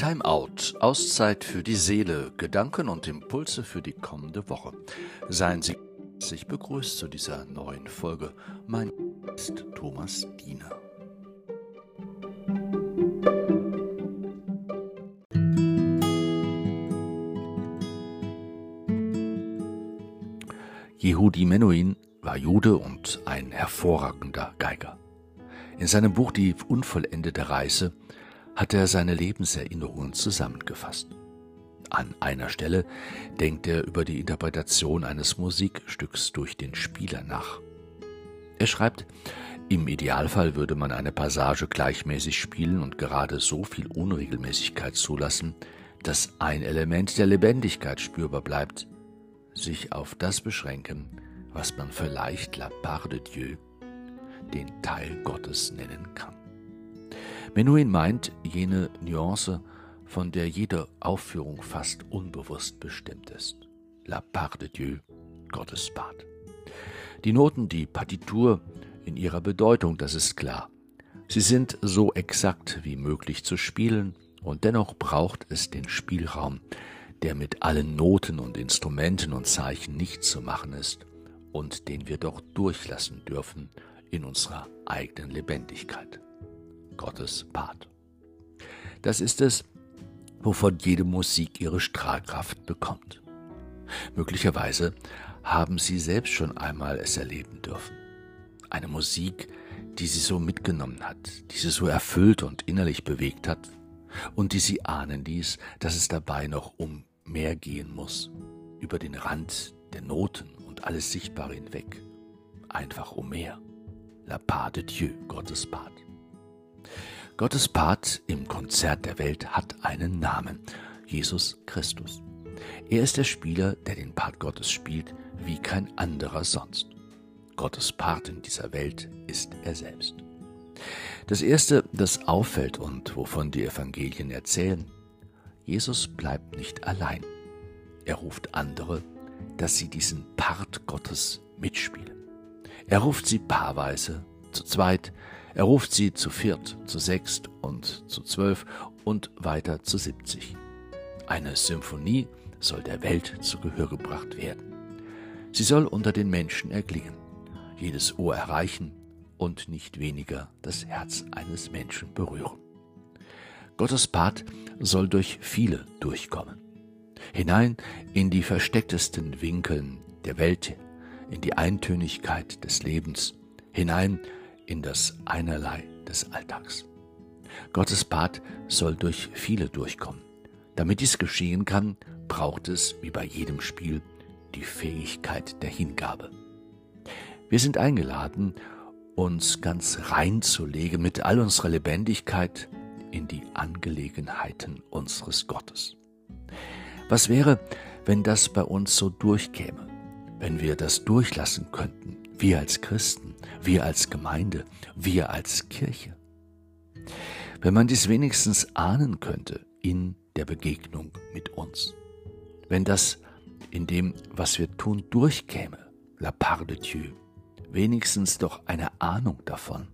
Time Out, Auszeit für die Seele, Gedanken und Impulse für die kommende Woche. Seien Sie herzlich begrüßt zu dieser neuen Folge. Mein Name ist Thomas Diener. Jehudi Menuhin war Jude und ein hervorragender Geiger. In seinem Buch Die unvollendete Reise hat er seine Lebenserinnerungen zusammengefasst. An einer Stelle denkt er über die Interpretation eines Musikstücks durch den Spieler nach. Er schreibt, im Idealfall würde man eine Passage gleichmäßig spielen und gerade so viel Unregelmäßigkeit zulassen, dass ein Element der Lebendigkeit spürbar bleibt, sich auf das beschränken, was man vielleicht la part de Dieu, den Teil Gottes nennen kann. Menuhin meint jene Nuance, von der jede Aufführung fast unbewusst bestimmt ist. La part de Dieu, Gottes Part. Die Noten, die Partitur in ihrer Bedeutung, das ist klar. Sie sind so exakt wie möglich zu spielen und dennoch braucht es den Spielraum, der mit allen Noten und Instrumenten und Zeichen nicht zu machen ist und den wir doch durchlassen dürfen in unserer eigenen Lebendigkeit. Gottes Part. Das ist es, wovon jede Musik ihre Strahlkraft bekommt. Möglicherweise haben Sie selbst schon einmal es erleben dürfen. Eine Musik, die Sie so mitgenommen hat, die Sie so erfüllt und innerlich bewegt hat und die Sie ahnen ließ, dass es dabei noch um mehr gehen muss, über den Rand der Noten und alles Sichtbare hinweg, einfach um mehr. La part de Dieu, Gottes Part. Gottes Part im Konzert der Welt hat einen Namen, Jesus Christus. Er ist der Spieler, der den Part Gottes spielt, wie kein anderer sonst. Gottes Part in dieser Welt ist er selbst. Das Erste, das auffällt und wovon die Evangelien erzählen, Jesus bleibt nicht allein. Er ruft andere, dass sie diesen Part Gottes mitspielen. Er ruft sie paarweise, zu zweit, er ruft sie zu viert, zu sechst und zu zwölf und weiter zu siebzig. Eine Symphonie soll der Welt zu Gehör gebracht werden. Sie soll unter den Menschen erklingen, jedes Ohr erreichen und nicht weniger das Herz eines Menschen berühren. Gottes Part soll durch viele durchkommen, hinein in die verstecktesten Winkeln der Welt, in die Eintönigkeit des Lebens, hinein in das Einerlei des Alltags. Gottes Part soll durch viele durchkommen. Damit dies geschehen kann, braucht es, wie bei jedem Spiel, die Fähigkeit der Hingabe. Wir sind eingeladen, uns ganz reinzulegen mit all unserer Lebendigkeit in die Angelegenheiten unseres Gottes. Was wäre, wenn das bei uns so durchkäme, wenn wir das durchlassen könnten, wir als Christen, wir als Gemeinde, wir als Kirche. Wenn man dies wenigstens ahnen könnte in der Begegnung mit uns. Wenn das in dem, was wir tun, durchkäme, la part de Dieu, wenigstens doch eine Ahnung davon.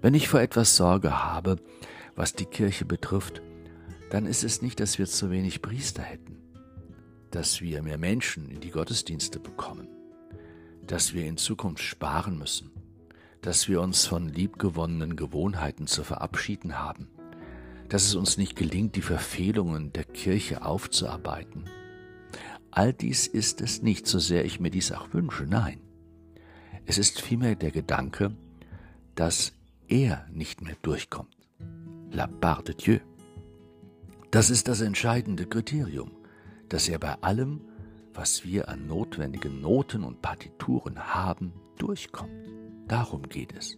Wenn ich vor etwas Sorge habe, was die Kirche betrifft, dann ist es nicht, dass wir zu wenig Priester hätten, dass wir mehr Menschen in die Gottesdienste bekommen, dass wir in Zukunft sparen müssen, dass wir uns von liebgewonnenen Gewohnheiten zu verabschieden haben, dass es uns nicht gelingt, die Verfehlungen der Kirche aufzuarbeiten. All dies ist es nicht, so sehr ich mir dies auch wünsche, nein. Es ist vielmehr der Gedanke, dass er nicht mehr durchkommt. La part de Dieu. Das ist das entscheidende Kriterium, dass er bei allem, was wir an notwendigen Noten und Partituren haben, durchkommt. Darum geht es.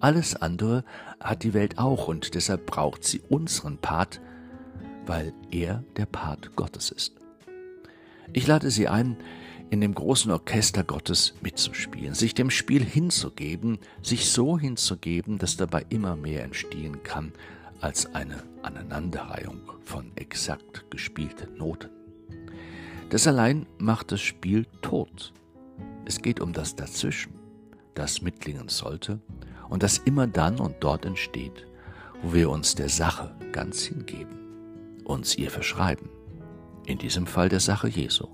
Alles andere hat die Welt auch und deshalb braucht sie unseren Part, weil er der Part Gottes ist. Ich lade Sie ein, in dem großen Orchester Gottes mitzuspielen, sich dem Spiel hinzugeben, sich so hinzugeben, dass dabei immer mehr entstehen kann als eine Aneinanderreihung von exakt gespielten Noten. Das allein macht das Spiel tot. Es geht um das Dazwischen, das mitklingen sollte und das immer dann und dort entsteht, wo wir uns der Sache ganz hingeben, uns ihr verschreiben, in diesem Fall der Sache Jesu,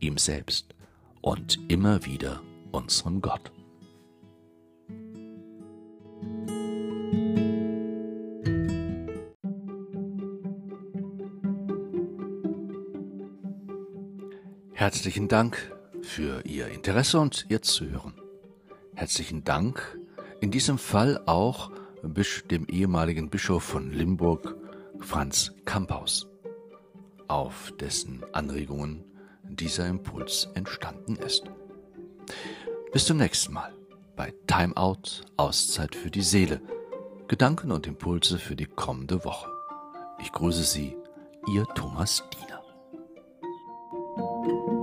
ihm selbst und immer wieder unserem Gott. Herzlichen Dank für Ihr Interesse und Ihr Zuhören. Herzlichen Dank in diesem Fall auch dem ehemaligen Bischof von Limburg, Franz Kamphaus, auf dessen Anregungen dieser Impuls entstanden ist. Bis zum nächsten Mal bei Time Out, Auszeit für die Seele, Gedanken und Impulse für die kommende Woche. Ich grüße Sie, Ihr Thomas Diener. Thank you.